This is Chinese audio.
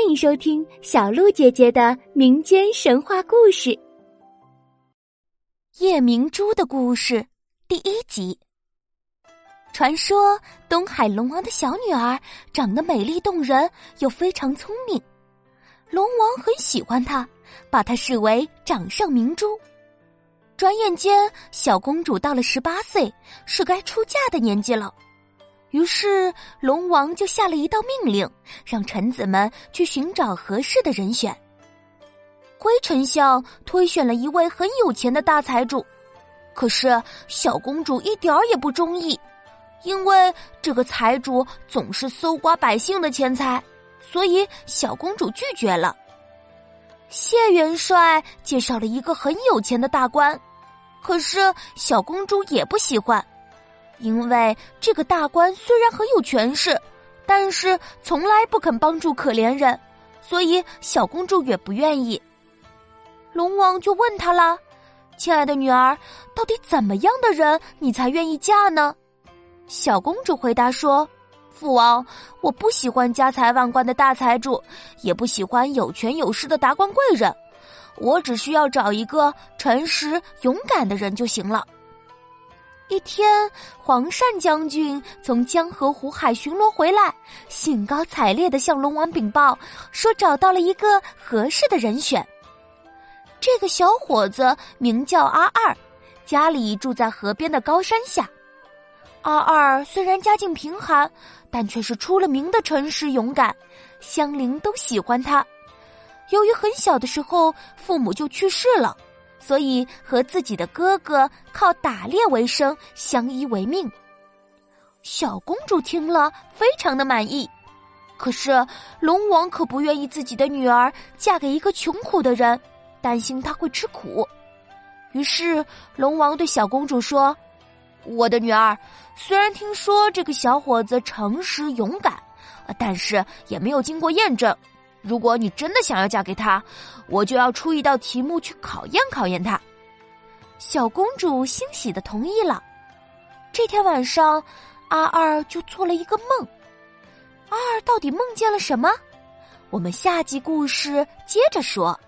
欢迎收听小鹿姐姐的民间神话故事《夜明珠的故事》第一集。传说东海龙王的小女儿长得美丽动人，又非常聪明，龙王很喜欢她，把她视为掌上明珠。转眼间，小公主到了十八岁，是该出嫁的年纪了。于是，龙王就下了一道命令，让臣子们去寻找合适的人选。灰丞相推选了一位很有钱的大财主，可是小公主一点儿也不中意，因为这个财主总是搜刮百姓的钱财，所以小公主拒绝了。谢元帅介绍了一个很有钱的大官，可是小公主也不喜欢。因为这个大官虽然很有权势，但是从来不肯帮助可怜人，所以小公主也不愿意。龙王就问他了：“亲爱的女儿，到底怎么样的人你才愿意嫁呢？”小公主回答说：“父王，我不喜欢家财万贯的大财主，也不喜欢有权有势的达官贵人，我只需要找一个诚实勇敢的人就行了。”一天，黄善将军从江河湖海巡逻回来，兴高采烈的向龙王禀报说，找到了一个合适的人选。这个小伙子名叫阿二，家里住在河边的高山下。阿二虽然家境贫寒，但却是出了名的诚实勇敢，乡邻都喜欢他。由于很小的时候父母就去世了。所以和自己的哥哥靠打猎为生，相依为命。小公主听了，非常的满意。可是龙王可不愿意自己的女儿嫁给一个穷苦的人，担心她会吃苦。于是龙王对小公主说：“我的女儿，虽然听说这个小伙子诚实勇敢，但是也没有经过验证。”如果你真的想要嫁给他，我就要出一道题目去考验考验他。小公主欣喜的同意了。这天晚上，阿二就做了一个梦。阿二到底梦见了什么？我们下集故事接着说。